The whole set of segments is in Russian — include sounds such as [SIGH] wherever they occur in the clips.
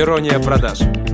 Ирония продаж.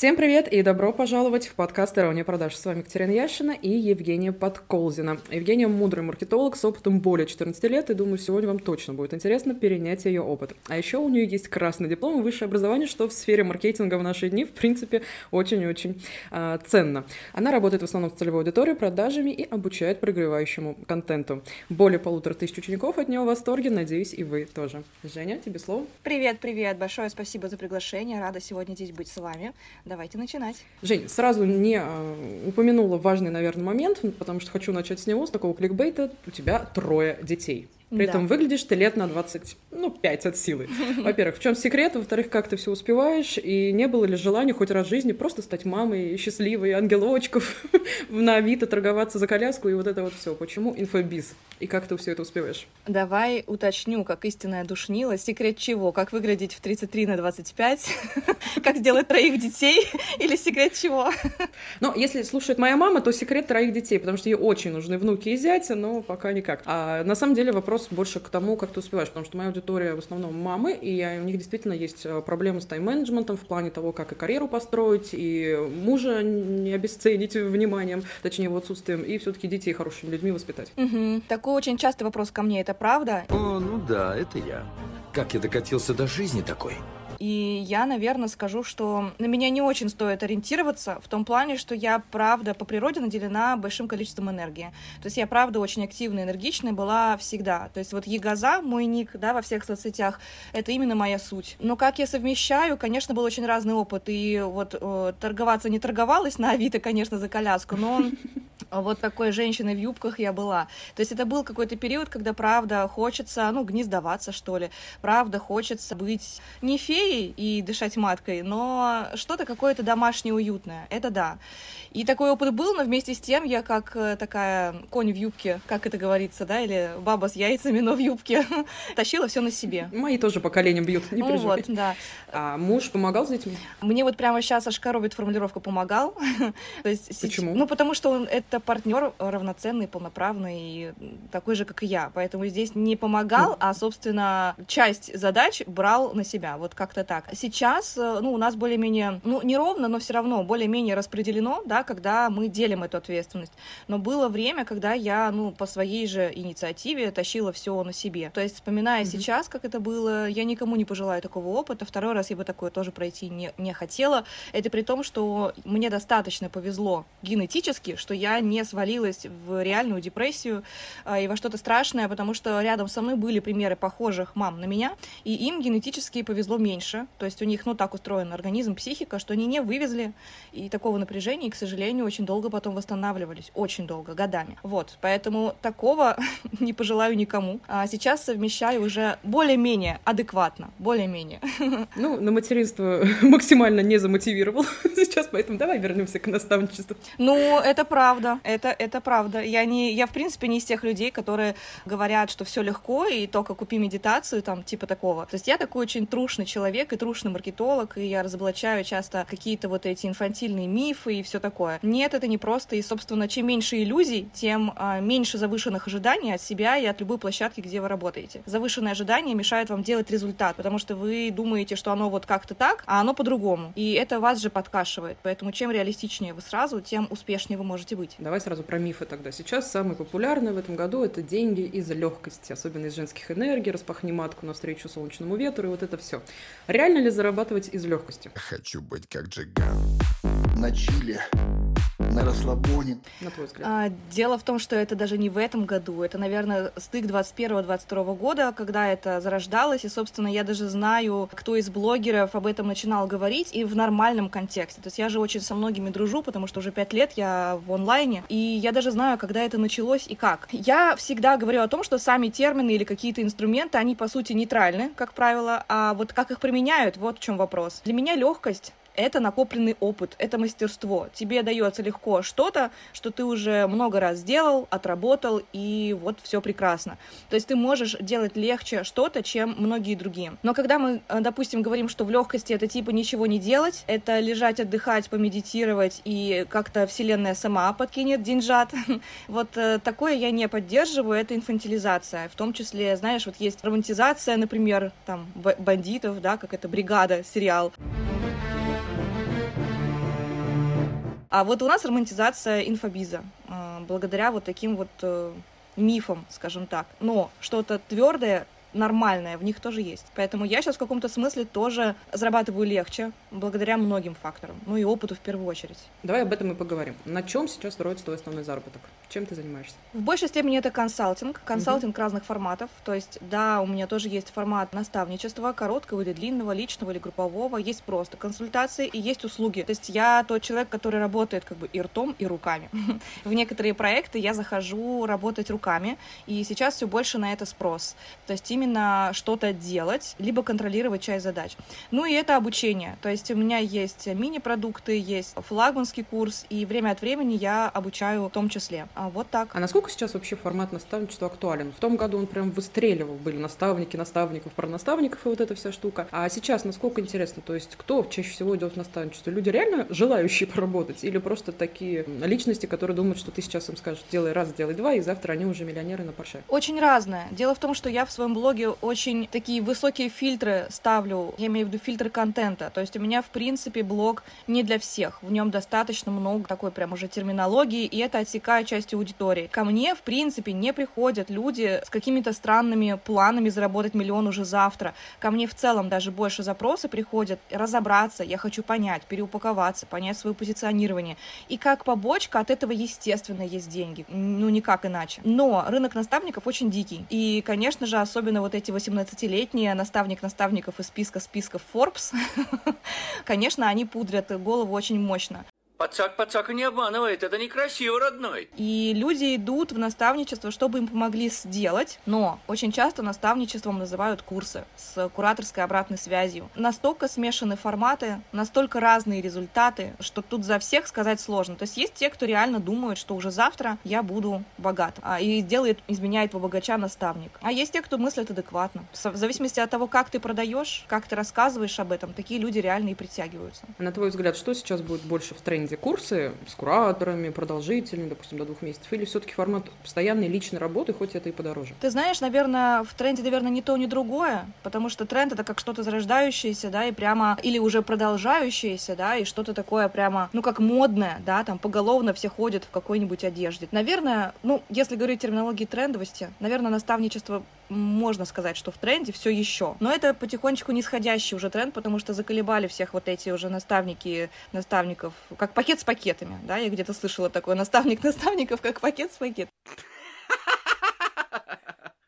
Всем привет и добро пожаловать в подкаст «Ирония продаж». С вами Катерина Ящина и Евгения Подколзина. Евгения – мудрый маркетолог с опытом более 14 лет, и думаю, сегодня вам точно будет интересно перенять ее опыт. А еще у нее есть красный диплом и высшее образование, что в сфере маркетинга в наши дни, в принципе, очень-очень э, ценно. Она работает в основном с целевой аудиторией, продажами и обучает прогревающему контенту. Более полутора тысяч учеников от нее в восторге, надеюсь, и вы тоже. Женя, тебе слово. Привет, привет, большое спасибо за приглашение, рада сегодня здесь быть с вами. Давайте начинать. Жень, сразу не э, упомянула важный, наверное, момент, потому что хочу начать с него, с такого кликбейта. У тебя трое детей. При да. этом выглядишь ты лет на 20, ну, 5 от силы. [LAUGHS] Во-первых, в чем секрет? Во-вторых, как ты все успеваешь? И не было ли желания хоть раз в жизни просто стать мамой счастливой, ангелочков, [LAUGHS] на Авито торговаться за коляску и вот это вот все? Почему инфобиз? И как ты все это успеваешь? Давай уточню, как истинная душнила. Секрет чего? Как выглядеть в 33 на 25? [LAUGHS] Как сделать троих детей? Или секрет чего? Ну, если слушает моя мама, то секрет троих детей, потому что ей очень нужны внуки и зятя, но пока никак. А на самом деле вопрос больше к тому, как ты успеваешь, потому что моя аудитория в основном мамы, и у них действительно есть э, проблемы с тайм-менеджментом в плане того, как и карьеру построить, и мужа не обесценить вниманием, точнее его отсутствием, и все-таки детей хорошими людьми воспитать. Угу. Такой очень частый вопрос ко мне, это правда? О, ну да, это я. Как я докатился до жизни такой? И я, наверное, скажу, что на меня не очень стоит ориентироваться в том плане, что я, правда, по природе наделена большим количеством энергии. То есть я, правда, очень активная, энергичная была всегда. То есть вот Егоза, мой ник, да, во всех соцсетях, это именно моя суть. Но как я совмещаю, конечно, был очень разный опыт. И вот э, торговаться не торговалась на Авито, конечно, за коляску, но вот такой женщиной в юбках я была. То есть это был какой-то период, когда, правда, хочется, ну, гнездоваться, что ли. Правда, хочется быть не феей и дышать маткой, но что-то какое-то домашнее, уютное. Это да. И такой опыт был, но вместе с тем я как э, такая конь в юбке, как это говорится, да, или баба с яйцами, но в юбке, [LAUGHS] тащила все на себе. Мои тоже поколением бьют, не ну, вот, да. А муж помогал с детьми? Мне вот прямо сейчас аж коробит формулировка «помогал». [LAUGHS] То есть, Почему? Ну, потому что он это партнер равноценный, полноправный, такой же, как и я. Поэтому здесь не помогал, а, собственно, часть задач брал на себя. Вот как-то так. Сейчас, э, ну, у нас более-менее, ну, неровно, но все равно более-менее распределено, да, когда мы делим эту ответственность. Но было время, когда я, ну, по своей же инициативе тащила все на себе. То есть, вспоминая mm-hmm. сейчас, как это было, я никому не пожелаю такого опыта. Второй раз я бы такое тоже пройти не, не хотела. Это при том, что мне достаточно повезло генетически, что я не свалилась в реальную депрессию э, и во что-то страшное, потому что рядом со мной были примеры похожих мам на меня, и им генетически повезло меньше. То есть у них, ну, так устроен организм, психика, что они не вывезли и такого напряжения, и, к сожалению, сожалению, очень долго потом восстанавливались, очень долго, годами. Вот, поэтому такого [LAUGHS] не пожелаю никому. А сейчас совмещаю уже более-менее адекватно, более-менее. [LAUGHS] Ну, на материнство [LAUGHS] максимально не замотивировал сейчас, поэтому давай вернемся к наставничеству. Ну, это правда, это, это правда. Я, не, я, в принципе, не из тех людей, которые говорят, что все легко, и только купи медитацию, там, типа такого. То есть я такой очень трушный человек и трушный маркетолог, и я разоблачаю часто какие-то вот эти инфантильные мифы и все такое. Нет, это не просто. И, собственно, чем меньше иллюзий, тем а, меньше завышенных ожиданий от себя и от любой площадки, где вы работаете. Завышенные ожидания мешают вам делать результат, потому что вы думаете, что оно вот как-то так, а оно по-другому. И это вас же подкашивает. Поэтому чем реалистичнее вы сразу, тем успешнее вы можете быть. Давай сразу про мифы тогда. Сейчас самый популярный в этом году это деньги из легкости, особенно из женских энергий, распахни матку навстречу солнечному ветру и вот это все. Реально ли зарабатывать из легкости? Хочу быть как Джиган. На Чили на расслабоне. На твой взгляд? А, дело в том, что это даже не в этом году. Это, наверное, стык 21-22 года, когда это зарождалось. И, собственно, я даже знаю, кто из блогеров об этом начинал говорить и в нормальном контексте. То есть я же очень со многими дружу, потому что уже пять лет я в онлайне. И я даже знаю, когда это началось и как. Я всегда говорю о том, что сами термины или какие-то инструменты, они, по сути, нейтральны, как правило. А вот как их применяют, вот в чем вопрос. Для меня легкость это накопленный опыт, это мастерство. Тебе дается легко что-то, что ты уже много раз сделал, отработал, и вот все прекрасно. То есть ты можешь делать легче что-то, чем многие другие. Но когда мы, э, допустим, говорим, что в легкости это типа ничего не делать, это лежать, отдыхать, помедитировать, и как-то вселенная сама подкинет деньжат, [LAUGHS] вот э, такое я не поддерживаю, это инфантилизация. В том числе, знаешь, вот есть романтизация, например, там, бандитов, да, как это бригада, сериал. А вот у нас романтизация инфобиза, а, благодаря вот таким вот э, мифам, скажем так. Но что-то твердое нормальное в них тоже есть. Поэтому я сейчас в каком-то смысле тоже зарабатываю легче, благодаря многим факторам. Ну и опыту в первую очередь. Давай об этом и поговорим. На чем сейчас строится твой основной заработок? Чем ты занимаешься? В большей степени это консалтинг. Консалтинг угу. разных форматов. То есть, да, у меня тоже есть формат наставничества, короткого или длинного, личного или группового. Есть просто консультации и есть услуги. То есть я тот человек, который работает как бы и ртом, и руками. [LAUGHS] В некоторые проекты я захожу работать руками, и сейчас все больше на это спрос. То есть именно что-то делать, либо контролировать часть задач. Ну и это обучение. То есть у меня есть мини-продукты, есть флагманский курс, и время от времени я обучаю в том числе. А вот так. А насколько сейчас вообще формат наставничества актуален? В том году он прям выстреливал, были наставники, наставников, про наставников и вот эта вся штука. А сейчас насколько интересно, то есть кто чаще всего идет в наставничество? Люди реально желающие поработать или просто такие личности, которые думают, что ты сейчас им скажешь, делай раз, делай два, и завтра они уже миллионеры на Порше? Очень разное. Дело в том, что я в своем блоге блоге очень такие высокие фильтры ставлю, я имею в виду фильтры контента. То есть у меня, в принципе, блог не для всех. В нем достаточно много такой прям уже терминологии, и это отсекает часть аудитории. Ко мне, в принципе, не приходят люди с какими-то странными планами заработать миллион уже завтра. Ко мне в целом даже больше запросы приходят разобраться, я хочу понять, переупаковаться, понять свое позиционирование. И как побочка от этого, естественно, есть деньги. Ну, никак иначе. Но рынок наставников очень дикий. И, конечно же, особенно особенно вот эти 18-летние наставник наставников из списка списков Forbes, [LAUGHS] конечно, они пудрят голову очень мощно. Пацак пацака не обманывает, это некрасиво, родной. И люди идут в наставничество, чтобы им помогли сделать, но очень часто наставничеством называют курсы с кураторской обратной связью. Настолько смешаны форматы, настолько разные результаты, что тут за всех сказать сложно. То есть есть те, кто реально думают, что уже завтра я буду богат, а, и делает, изменяет в богача наставник. А есть те, кто мыслит адекватно. В зависимости от того, как ты продаешь, как ты рассказываешь об этом, такие люди реально и притягиваются. На твой взгляд, что сейчас будет больше в тренде? Курсы с кураторами, продолжительные, допустим, до двух месяцев, или все-таки формат постоянной личной работы, хоть это и подороже? Ты знаешь, наверное, в тренде, наверное, ни то, ни другое, потому что тренд это как что-то зарождающееся, да, и прямо, или уже продолжающееся, да, и что-то такое прямо, ну, как модное, да, там поголовно все ходят в какой-нибудь одежде. Наверное, ну, если говорить терминологии трендовости, наверное, наставничество можно сказать, что в тренде все еще. Но это потихонечку нисходящий уже тренд, потому что заколебали всех вот эти уже наставники, наставников, как пакет с пакетами, да, я где-то слышала такое, наставник [LAUGHS] наставников, как пакет с пакетами.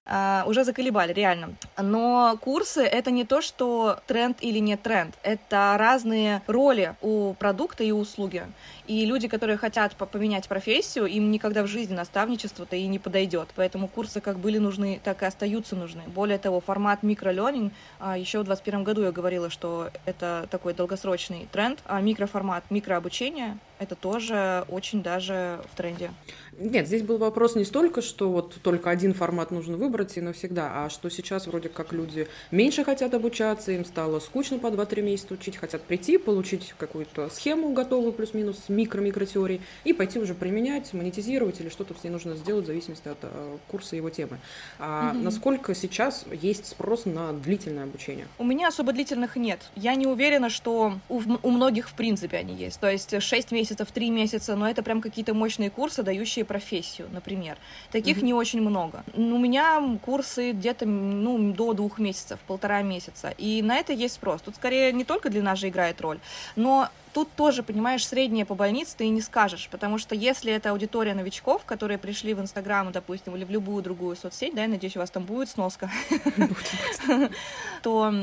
Uh, уже заколебали, реально. Но курсы — это не то, что тренд или не тренд. Это разные роли у продукта и услуги. И люди, которые хотят поменять профессию, им никогда в жизни наставничество-то и не подойдет. Поэтому курсы как были нужны, так и остаются нужны. Более того, формат микролернинг, а, еще в 2021 году я говорила, что это такой долгосрочный тренд, а микроформат, микрообучение это тоже очень даже в тренде. Нет, здесь был вопрос не столько, что вот только один формат нужно выбрать и навсегда, а что сейчас вроде как люди меньше хотят обучаться, им стало скучно по 2-3 месяца учить, хотят прийти, получить какую-то схему готовую плюс-минус микро-микротеорий и пойти уже применять, монетизировать или что-то с ней нужно сделать в зависимости от э, курса его темы. А угу. насколько сейчас есть спрос на длительное обучение? У меня особо длительных нет. Я не уверена, что у, у многих в принципе они есть. То есть 6 месяцев, 3 месяца, но это прям какие-то мощные курсы, дающие профессию, например. Таких угу. не очень много. У меня курсы где-то ну, до двух месяцев, полтора месяца. И на это есть спрос. Тут скорее не только длина же играет роль, но тут тоже, понимаешь, среднее по больнице ты и не скажешь, потому что если это аудитория новичков, которые пришли в Инстаграм, допустим, или в любую другую соцсеть, да, я надеюсь, у вас там будет сноска, [LAUGHS] то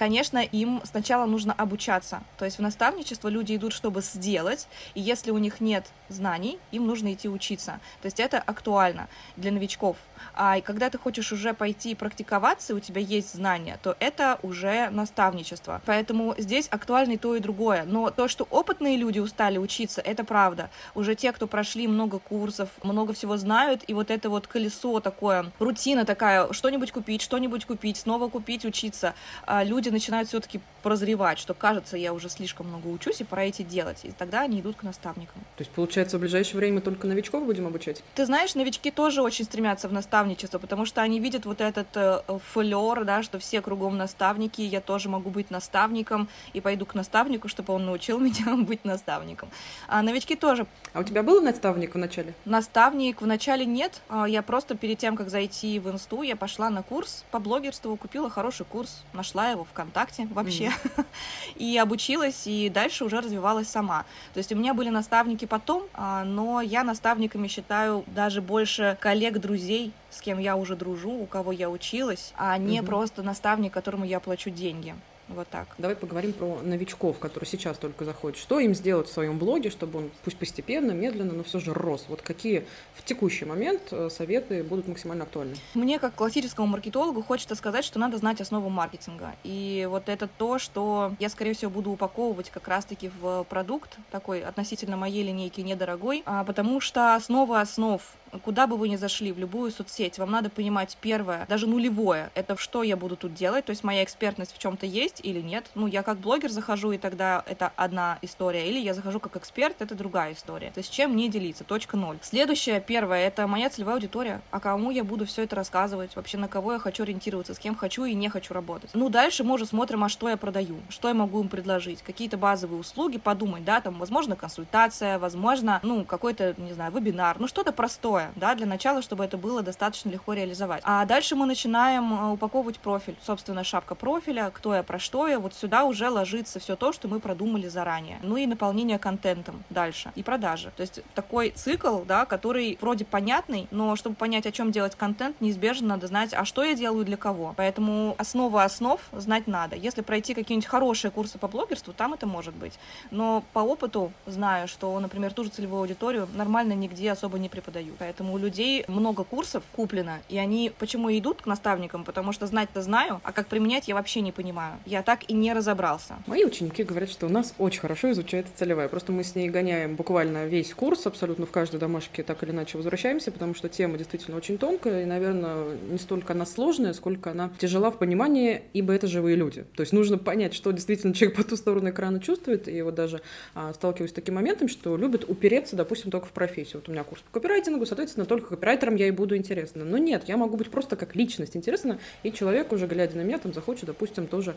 конечно, им сначала нужно обучаться. То есть в наставничество люди идут, чтобы сделать, и если у них нет знаний, им нужно идти учиться. То есть это актуально для новичков. А когда ты хочешь уже пойти практиковаться, и у тебя есть знания, то это уже наставничество. Поэтому здесь актуально и то, и другое. Но то, что опытные люди устали учиться, это правда. Уже те, кто прошли много курсов, много всего знают, и вот это вот колесо такое, рутина такая, что-нибудь купить, что-нибудь купить, снова купить, учиться, а люди начинают все-таки прозревать, что кажется, я уже слишком много учусь, и пора идти делать. И тогда они идут к наставникам. То есть, получается, в ближайшее время только новичков будем обучать? Ты знаешь, новички тоже очень стремятся в наставничество, потому что они видят вот этот э, флер, да, что все кругом наставники, я тоже могу быть наставником, и пойду к наставнику, чтобы он научил [LAUGHS] меня быть наставником. А новички тоже. А у тебя был наставник в начале? Наставник в начале нет. А Я просто перед тем, как зайти в инсту, я пошла на курс по блогерству, купила хороший курс, нашла его ВКонтакте вообще, [LAUGHS] и обучилась, и дальше уже развивалась сама. То есть у меня были наставники потом, а, но я наставниками считаю даже больше коллег, друзей, с кем я уже дружу, у кого я училась, а не Мгм. просто наставник, которому я плачу деньги. Вот так. Давай поговорим про новичков, которые сейчас только заходят. Что им сделать в своем блоге, чтобы он пусть постепенно, медленно, но все же рос? Вот какие в текущий момент э, советы будут максимально актуальны? Мне, как классическому маркетологу, хочется сказать, что надо знать основу маркетинга. И вот это то, что я, скорее всего, буду упаковывать как раз-таки в продукт, такой относительно моей линейки недорогой, а, потому что основа основ Куда бы вы ни зашли, в любую соцсеть, вам надо понимать первое, даже нулевое, это что я буду тут делать, то есть моя экспертность в чем-то есть или нет. Ну, я как блогер захожу, и тогда это одна история, или я захожу как эксперт, это другая история. То есть чем мне делиться, точка ноль. Следующее, первое, это моя целевая аудитория, а кому я буду все это рассказывать, вообще на кого я хочу ориентироваться, с кем хочу и не хочу работать. Ну, дальше мы уже смотрим, а что я продаю, что я могу им предложить, какие-то базовые услуги, подумать, да, там, возможно, консультация, возможно, ну, какой-то, не знаю, вебинар, ну, что-то простое, да, для начала, чтобы это было достаточно легко реализовать. А дальше мы начинаем э, упаковывать профиль, собственно, шапка профиля, кто я, про что я, вот сюда уже ложится все то, что мы продумали заранее. Ну и наполнение контентом дальше, и продажи. То есть такой цикл, да, который вроде понятный, но чтобы понять, о чем делать контент, неизбежно надо знать, а что я делаю для кого. Поэтому основа основ знать надо. Если пройти какие-нибудь хорошие курсы по блогерству, там это может быть. Но по опыту знаю, что, например, ту же целевую аудиторию нормально нигде особо не преподаю. Поэтому у людей много курсов куплено, и они почему идут к наставникам? Потому что знать-то знаю, а как применять я вообще не понимаю. Я так и не разобрался. Мои ученики говорят, что у нас очень хорошо изучается целевая. Просто мы с ней гоняем буквально весь курс, абсолютно в каждой домашке так или иначе возвращаемся, потому что тема действительно очень тонкая, и, наверное, не столько она сложная, сколько она тяжела в понимании, ибо это живые люди. То есть нужно понять, что действительно человек по ту сторону экрана чувствует, и вот даже а, сталкиваюсь с таким моментом, что любят упереться, допустим, только в профессию. Вот у меня курс по копирайтингу, соответственно, только копирайтером я и буду интересна. Но нет, я могу быть просто как личность интересна, и человек уже, глядя на меня, там захочет, допустим, тоже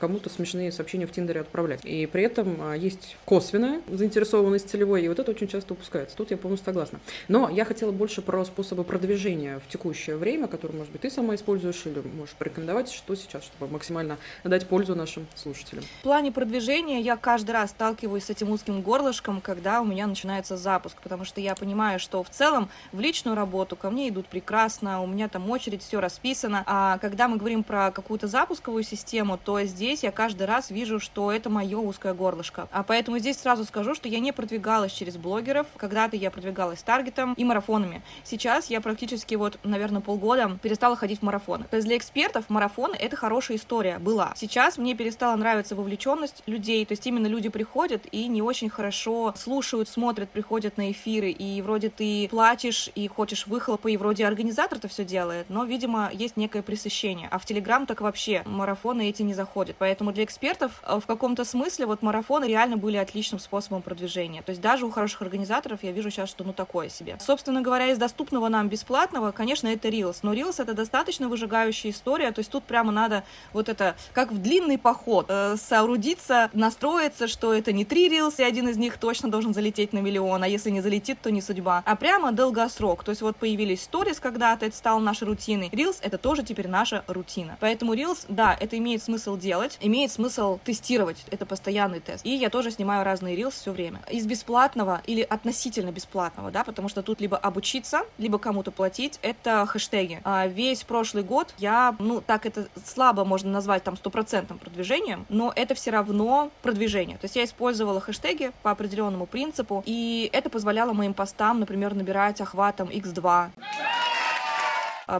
кому-то смешные сообщения в Тиндере отправлять. И при этом а, есть косвенная заинтересованность целевой, и вот это очень часто упускается. Тут я полностью согласна. Но я хотела больше про способы продвижения в текущее время, которые, может быть, ты сама используешь или можешь порекомендовать, что сейчас, чтобы максимально дать пользу нашим слушателям. В плане продвижения я каждый раз сталкиваюсь с этим узким горлышком, когда у меня начинается запуск, потому что я понимаю, что в целом в личную работу ко мне идут прекрасно, у меня там очередь, все расписано, а когда мы говорим про какую-то запусковую систему, то здесь я каждый раз вижу, что это мое узкое горлышко. А поэтому здесь сразу скажу, что я не продвигалась через блогеров, когда-то я продвигалась таргетом и марафонами. Сейчас я практически вот, наверное, полгода перестала ходить в марафоны. То есть для экспертов марафоны — это хорошая история, была. Сейчас мне перестала нравиться вовлеченность людей, то есть именно люди приходят и не очень хорошо слушают, смотрят, приходят на эфиры, и вроде ты платишь и хочешь выхлопа, и вроде организатор это все делает, но, видимо, есть некое пресыщение. А в Телеграм так вообще марафоны эти не заходят. Поэтому для экспертов э, в каком-то смысле вот марафоны реально были отличным способом продвижения. То есть даже у хороших организаторов я вижу сейчас, что ну такое себе. Собственно говоря, из доступного нам бесплатного, конечно, это Reels. Но Reels это достаточно выжигающая история. То есть тут прямо надо вот это, как в длинный поход, э, соорудиться, настроиться, что это не три Reels, и один из них точно должен залететь на миллион, а если не залетит, то не судьба. А прямо долгосрок. То есть вот появились сторис когда-то, это стало нашей рутиной. Reels это тоже теперь наша рутина. Поэтому Reels, да, это имеет смысл смысл делать, имеет смысл тестировать. Это постоянный тест. И я тоже снимаю разные рилсы все время. Из бесплатного или относительно бесплатного, да, потому что тут либо обучиться, либо кому-то платить, это хэштеги. А весь прошлый год я, ну, так это слабо можно назвать там стопроцентным продвижением, но это все равно продвижение. То есть я использовала хэштеги по определенному принципу, и это позволяло моим постам, например, набирать охватом x2 а,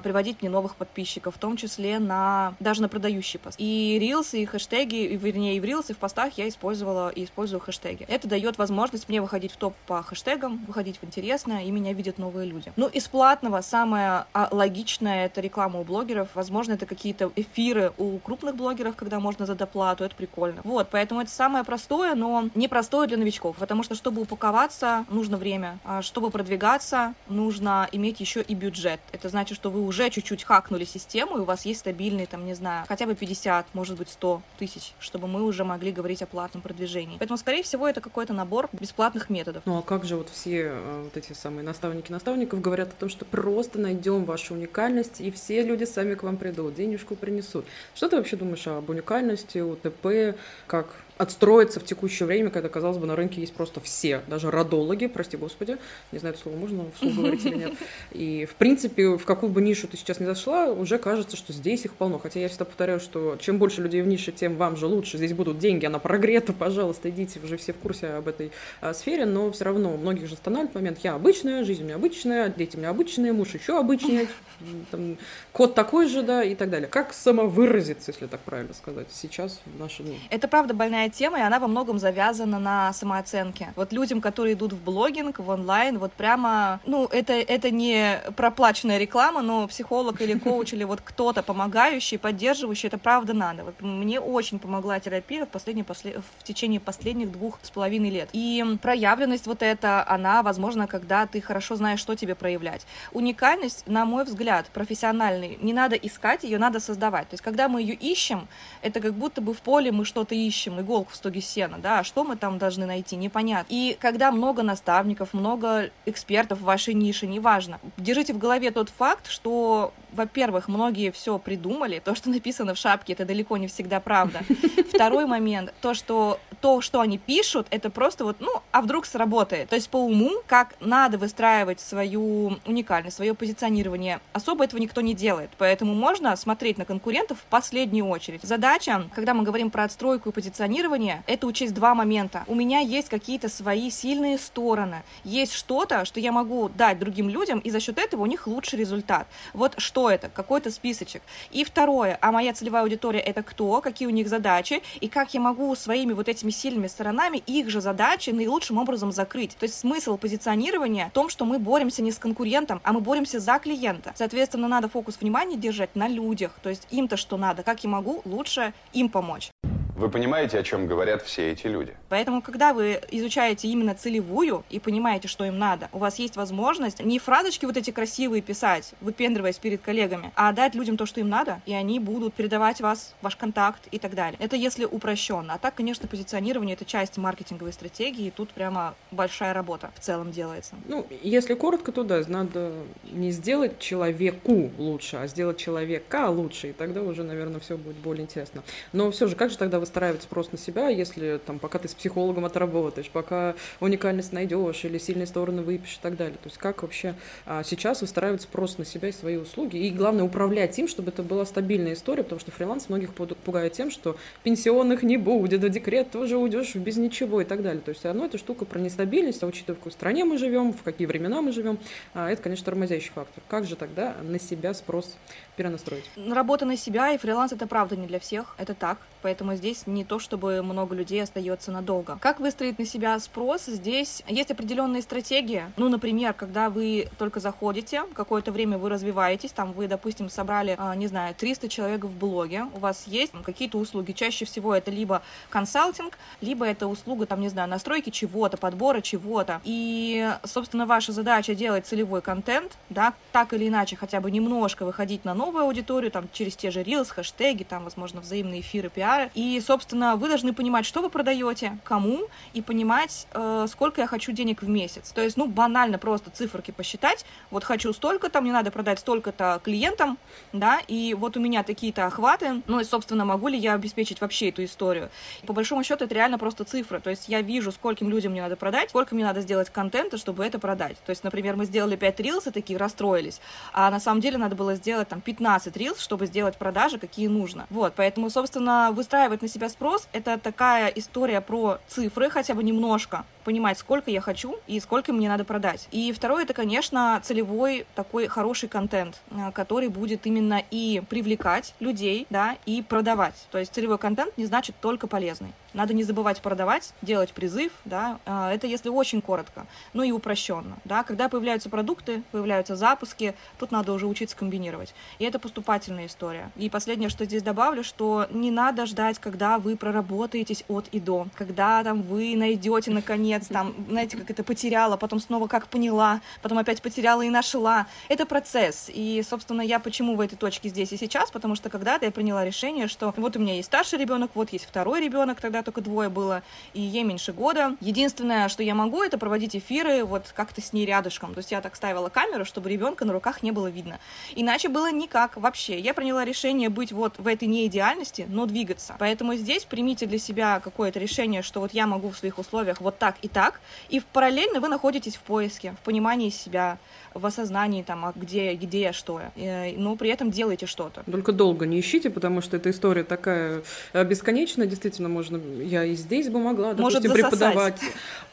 приводить мне новых подписчиков, в том числе на даже на продающий пост. И рилсы, и хэштеги, и, вернее, и в рилсы, в постах я использовала и использую хэштеги. Это дает возможность мне выходить в топ по хэштегам, выходить в интересное, и меня видят новые люди. Ну, из платного самое а, логичное — это реклама у блогеров. Возможно, это какие-то эфиры у крупных блогеров, когда можно за доплату, это прикольно. Вот, поэтому это самое простое, но непростое для новичков, потому что, чтобы упаковаться, нужно время, а чтобы продвигаться, нужно иметь еще и бюджет. Это значит, что вы уже чуть-чуть хакнули систему, и у вас есть стабильный, там, не знаю, хотя бы 50, может быть, 100 тысяч, чтобы мы уже могли говорить о платном продвижении. Поэтому, скорее всего, это какой-то набор бесплатных методов. Ну а как же вот все э, вот эти самые наставники наставников говорят о том, что просто найдем вашу уникальность, и все люди сами к вам придут, денежку принесут. Что ты вообще думаешь об уникальности, УТП, как отстроиться в текущее время, когда, казалось бы, на рынке есть просто все, даже родологи, прости господи, не знаю, это слово можно вслух [LAUGHS] говорить или нет. И, в принципе, в какую бы нишу ты сейчас не зашла, уже кажется, что здесь их полно. Хотя я всегда повторяю, что чем больше людей в нише, тем вам же лучше. Здесь будут деньги, она прогрета, [LAUGHS] пожалуйста, идите, уже все в курсе об этой а, сфере, но все равно многих же останавливает момент, я обычная, жизнь у меня обычная, дети у меня обычные, муж еще обычный, [LAUGHS] там, код такой же, да, и так далее. Как самовыразиться, если так правильно сказать, сейчас в наши дни? Это правда больная тема, и она во многом завязана на самооценке. Вот людям, которые идут в блогинг, в онлайн, вот прямо, ну, это, это не проплаченная реклама, но психолог или коуч, или вот кто-то помогающий, поддерживающий, это правда надо. Вот мне очень помогла терапия в, последние, после, в течение последних двух с половиной лет. И проявленность вот эта, она, возможно, когда ты хорошо знаешь, что тебе проявлять. Уникальность, на мой взгляд, профессиональный, не надо искать, ее надо создавать. То есть, когда мы ее ищем, это как будто бы в поле мы что-то ищем, иголку в стоге сена, да, а что мы там должны найти, непонятно. И когда много наставников, много экспертов в вашей нише, неважно, держите в голове тот факт, что во-первых, многие все придумали, то, что написано в шапке, это далеко не всегда правда. [LAUGHS] Второй момент, то, что то, что они пишут, это просто вот, ну, а вдруг сработает. То есть по уму, как надо выстраивать свою уникальность, свое позиционирование, особо этого никто не делает. Поэтому можно смотреть на конкурентов в последнюю очередь. Задача, когда мы говорим про отстройку и позиционирование, это учесть два момента. У меня есть какие-то свои сильные стороны, есть что-то, что я могу дать другим людям, и за счет этого у них лучший результат. Вот что это? Какой-то списочек. И второе, а моя целевая аудитория это кто, какие у них задачи, и как я могу своими вот этими сильными сторонами их же задачи наилучшим образом закрыть. То есть смысл позиционирования в том, что мы боремся не с конкурентом, а мы боремся за клиента. Соответственно, надо фокус внимания держать на людях. То есть им-то что надо, как я могу лучше им помочь. Вы понимаете, о чем говорят все эти люди? Поэтому, когда вы изучаете именно целевую и понимаете, что им надо, у вас есть возможность не фразочки вот эти красивые писать, выпендриваясь перед коллегами, а дать людям то, что им надо, и они будут передавать вас, ваш контакт и так далее. Это если упрощенно. А так, конечно, позиционирование — это часть маркетинговой стратегии, и тут прямо большая работа в целом делается. Ну, если коротко, то да, надо не сделать человеку лучше, а сделать человека лучше, и тогда уже, наверное, все будет более интересно. Но все же, как же тогда выстраивать спрос на себя, если там пока ты с психологом отработаешь, пока уникальность найдешь или сильные стороны выпишешь и так далее. То есть как вообще а, сейчас выстраивать спрос на себя и свои услуги, и главное управлять им, чтобы это была стабильная история, потому что фриланс многих пугает тем, что пенсионных не будет, в декрет тоже уйдешь без ничего и так далее. То есть равно эта штука про нестабильность, а учитывая, в какой стране мы живем, в какие времена мы живем, а, это, конечно, тормозящий фактор. Как же тогда на себя спрос перенастроить? Работа на себя и фриланс это правда не для всех, это так. Поэтому здесь не то, чтобы много людей остается надолго. Как выстроить на себя спрос? Здесь есть определенные стратегии. Ну, например, когда вы только заходите, какое-то время вы развиваетесь, там вы, допустим, собрали, а, не знаю, 300 человек в блоге, у вас есть какие-то услуги. Чаще всего это либо консалтинг, либо это услуга, там, не знаю, настройки чего-то, подбора чего-то. И, собственно, ваша задача делать целевой контент, да, так или иначе, хотя бы немножко выходить на новую аудиторию, там, через те же Reels, хэштеги, там, возможно, взаимные эфиры, пиары, и, собственно, вы должны понимать, что вы продаете, кому, и понимать, э, сколько я хочу денег в месяц. То есть, ну, банально просто циферки посчитать. Вот хочу столько-то, мне надо продать столько-то клиентам, да, и вот у меня такие-то охваты, ну и, собственно, могу ли я обеспечить вообще эту историю. По большому счету, это реально просто цифры. То есть я вижу, скольким людям мне надо продать, сколько мне надо сделать контента, чтобы это продать. То есть, например, мы сделали 5 рилс и такие расстроились, а на самом деле надо было сделать там 15 рилс, чтобы сделать продажи, какие нужно. Вот, поэтому, собственно, выстраивать на себя спрос — это такая история про цифры, хотя бы немножко, понимать, сколько я хочу и сколько мне надо продать. И второе, это, конечно, целевой такой хороший контент, э, который будет именно и привлекать людей, да, и продавать. То есть целевой контент не значит только полезный. Надо не забывать продавать, делать призыв, да, э, это если очень коротко, ну и упрощенно, да, когда появляются продукты, появляются запуски, тут надо уже учиться комбинировать. И это поступательная история. И последнее, что здесь добавлю, что не надо ждать, когда вы проработаетесь от и до, когда там вы найдете наконец конец, там, знаете, как это потеряла, потом снова как поняла, потом опять потеряла и нашла. Это процесс. И, собственно, я почему в этой точке здесь и сейчас, потому что когда-то я приняла решение, что вот у меня есть старший ребенок, вот есть второй ребенок, тогда только двое было, и ей меньше года. Единственное, что я могу, это проводить эфиры вот как-то с ней рядышком. То есть я так ставила камеру, чтобы ребенка на руках не было видно. Иначе было никак вообще. Я приняла решение быть вот в этой неидеальности, но двигаться. Поэтому здесь примите для себя какое-то решение, что вот я могу в своих условиях вот так и так, и параллельно вы находитесь в поиске, в понимании себя, в осознании, там, а где, где я, что я, но при этом делайте что-то. Только долго не ищите, потому что эта история такая э, бесконечная, действительно, можно, я и здесь бы могла, допустим, Может преподавать.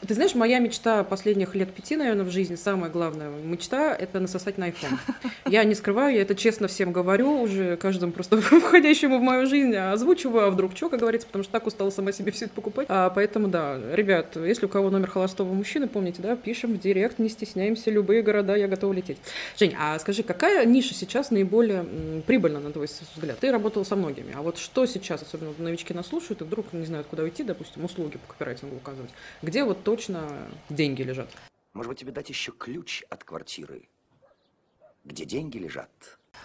Ты знаешь, моя мечта последних лет пяти, наверное, в жизни, самая главная мечта, это насосать на iPhone. Я не скрываю, я это честно всем говорю, уже каждому просто [LAUGHS] входящему в мою жизнь, озвучиваю, а вдруг что, как говорится, потому что так устала сама себе все это покупать. А, поэтому, да, ребят, если у кого номер холостого мужчины, помните, да, пишем в директ, не стесняемся, любые города, я готова лететь. Жень, а скажи, какая ниша сейчас наиболее прибыльна, на твой взгляд? Ты работал со многими, а вот что сейчас, особенно новички нас слушают, и вдруг не знают, куда уйти, допустим, услуги по копирайтингу указывать, где вот точно деньги лежат? Может быть, тебе дать еще ключ от квартиры, где деньги лежат?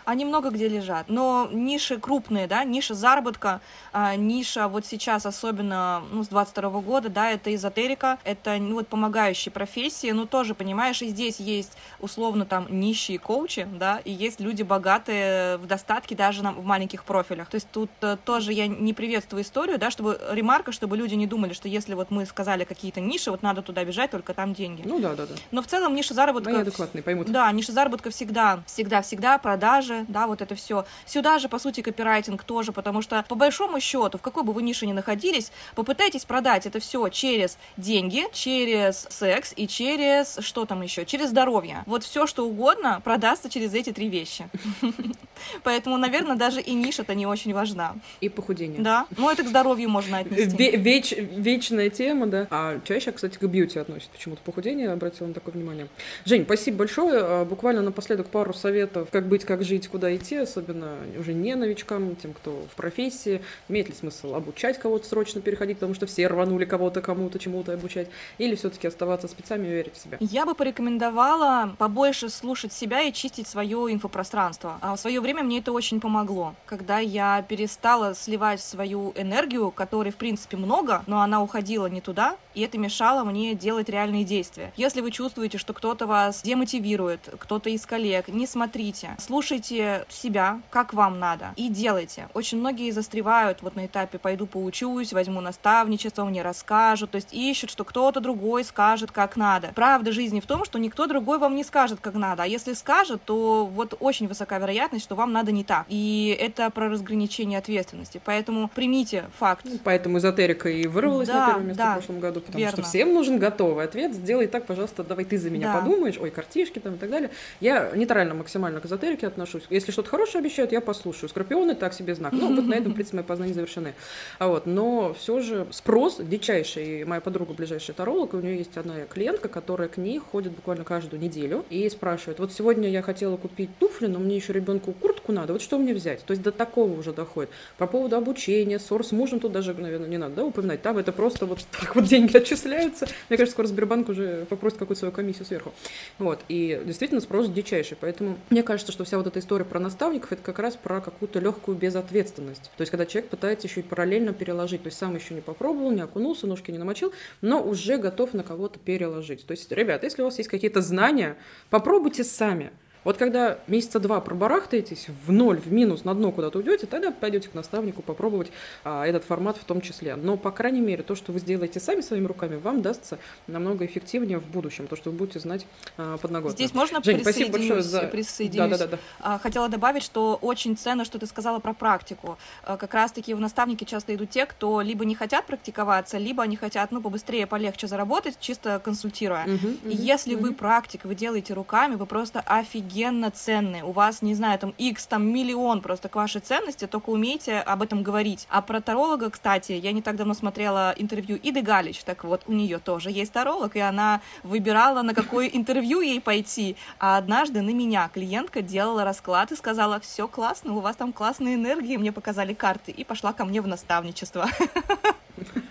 Они много где лежат, но ниши крупные, да, ниша заработка, а, ниша вот сейчас особенно, ну, с 22 года, да, это эзотерика, это, ну, вот помогающие профессии, ну, тоже, понимаешь, и здесь есть условно там нищие коучи, да, и есть люди богатые в достатке даже на, в маленьких профилях, то есть тут uh, тоже я не приветствую историю, да, чтобы ремарка, чтобы люди не думали, что если вот мы сказали какие-то ниши, вот надо туда бежать, только там деньги. Ну, да, да, да. Но в целом ниша заработка... Мои адекватные поймут. Да, ниша заработка всегда, всегда, всегда продажи, продажи, да, вот это все. Сюда же, по сути, копирайтинг тоже, потому что, по большому счету, в какой бы вы нише ни находились, попытайтесь продать это все через деньги, через секс и через, что там еще, через здоровье. Вот все, что угодно, продастся через эти три вещи. [LAUGHS] Поэтому, наверное, даже и ниша-то не очень важна. И похудение. Да. Ну, это к здоровью можно отнести. Веч, вечная тема, да. А чаще, кстати, к бьюти относится почему-то похудение, обратила на такое внимание. Жень, спасибо большое. А, буквально напоследок пару советов, как быть, как жить, куда идти, особенно уже не новичкам, тем, кто в профессии. Имеет ли смысл обучать кого-то срочно переходить, потому что все рванули кого-то, кому-то, чему-то обучать? Или все-таки оставаться спецами и верить в себя? Я бы порекомендовала побольше слушать себя и чистить свое инфопространство. А в свое время мне это очень помогло, когда я перестала сливать свою энергию, которой, в принципе, много, но она уходила не туда, и это мешало мне делать реальные действия. Если вы чувствуете, что кто-то вас демотивирует, кто-то из коллег, не смотрите, слушайте себя, как вам надо, и делайте. Очень многие застревают вот на этапе «пойду поучусь, возьму наставничество, мне расскажут», то есть ищут, что кто-то другой скажет, как надо. Правда жизни в том, что никто другой вам не скажет, как надо, а если скажет, то вот очень высока вероятность, что вам надо не так. И это про разграничение ответственности. Поэтому примите факт. Ну, поэтому эзотерика и вырвалась да, на первое место да, в прошлом году, потому верно. что всем нужен готовый ответ. Сделай так, пожалуйста, давай ты за меня да. подумаешь, ой, картишки там и так далее. Я нейтрально максимально к эзотерике отношусь. Если что-то хорошее обещают, я послушаю. Скорпионы так себе знак. Ну, вот на этом, в принципе, мои познания завершены. А вот, но все же спрос дичайший. Моя подруга ближайшая таролог, у нее есть одна клиентка, которая к ней ходит буквально каждую неделю и спрашивает, вот сегодня я хотела купить туфли, но мне еще ребенку куртку надо, вот что мне взять? То есть до такого уже доходит. По поводу обучения, ссор с мужем тут даже, наверное, не надо да, упоминать. Там это просто вот так вот деньги отчисляются. Мне кажется, скоро Сбербанк уже попросит какую-то свою комиссию сверху. Вот. И действительно спрос дичайший. Поэтому мне кажется, что вся вот эта история про наставников, это как раз про какую-то легкую безответственность. То есть, когда человек пытается еще и параллельно переложить, то есть сам еще не попробовал, не окунулся, ножки не намочил, но уже готов на кого-то переложить. То есть, ребята, если у вас есть какие-то знания, попробуйте сами. Вот когда месяца два пробарахтаетесь, в ноль, в минус, на дно куда-то уйдете, тогда пойдете к наставнику попробовать а, этот формат в том числе. Но, по крайней мере, то, что вы сделаете сами своими руками, вам дастся намного эффективнее в будущем, то, что вы будете знать а, подноготно. Здесь можно Жень, спасибо большое за... присоединюсь. Да, да, да, да. А, хотела добавить, что очень ценно, что ты сказала про практику. А, как раз-таки в наставники часто идут те, кто либо не хотят практиковаться, либо они хотят, ну, побыстрее, полегче заработать, чисто консультируя. Мгм, И мгм, если мгм. вы практик, вы делаете руками, вы просто офигенно ценные. У вас, не знаю, там X, там миллион просто к вашей ценности, только умейте об этом говорить. А про таролога, кстати, я не так давно смотрела интервью Иды Галич, так вот, у нее тоже есть таролог, и она выбирала, на какое [LAUGHS] интервью ей пойти. А однажды на меня клиентка делала расклад и сказала, все классно, у вас там классные энергии, мне показали карты, и пошла ко мне в наставничество. [LAUGHS]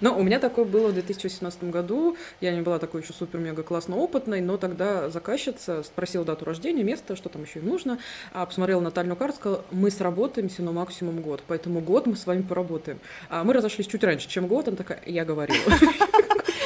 Но у меня такое было в 2017 году. Я не была такой еще супер-мега классно опытной, но тогда заказчица спросила дату рождения, место, что там еще и нужно, а посмотрела натальную карту, сказала, мы сработаемся, но максимум год, поэтому год мы с вами поработаем. А мы разошлись чуть раньше, чем год, она такая, я говорила.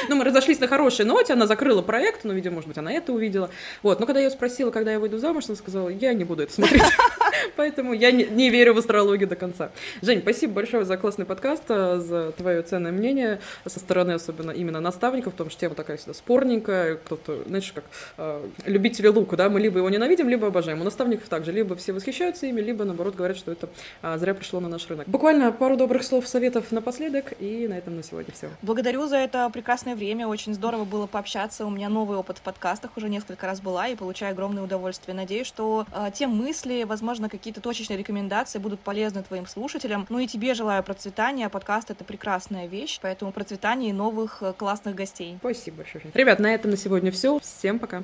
Ну, мы разошлись на хорошей ноте, она закрыла проект, ну, видимо, может быть, она это увидела. Вот, но когда я ее спросила, когда я выйду замуж, она сказала, я не буду это смотреть. [LAUGHS] Поэтому я не, не верю в астрологию до конца. Жень, спасибо большое за классный подкаст, а, за твое ценное мнение со стороны особенно именно наставников, потому что тема такая всегда спорненькая, кто-то, знаешь, как э, любители лука, да, мы либо его ненавидим, либо обожаем. У наставников также, либо все восхищаются ими, либо, наоборот, говорят, что это а, зря пришло на наш рынок. Буквально пару добрых слов, советов напоследок, и на этом на сегодня все. Благодарю за это прекрасное время, очень здорово было пообщаться, у меня новый опыт в подкастах, уже несколько раз была и получаю огромное удовольствие. Надеюсь, что э, те мысли, возможно, какие-то точечные рекомендации будут полезны твоим слушателям. Ну и тебе желаю процветания, подкаст — это прекрасная вещь, поэтому процветания и новых э, классных гостей. Спасибо большое. Ребят, на этом на сегодня все. Всем пока.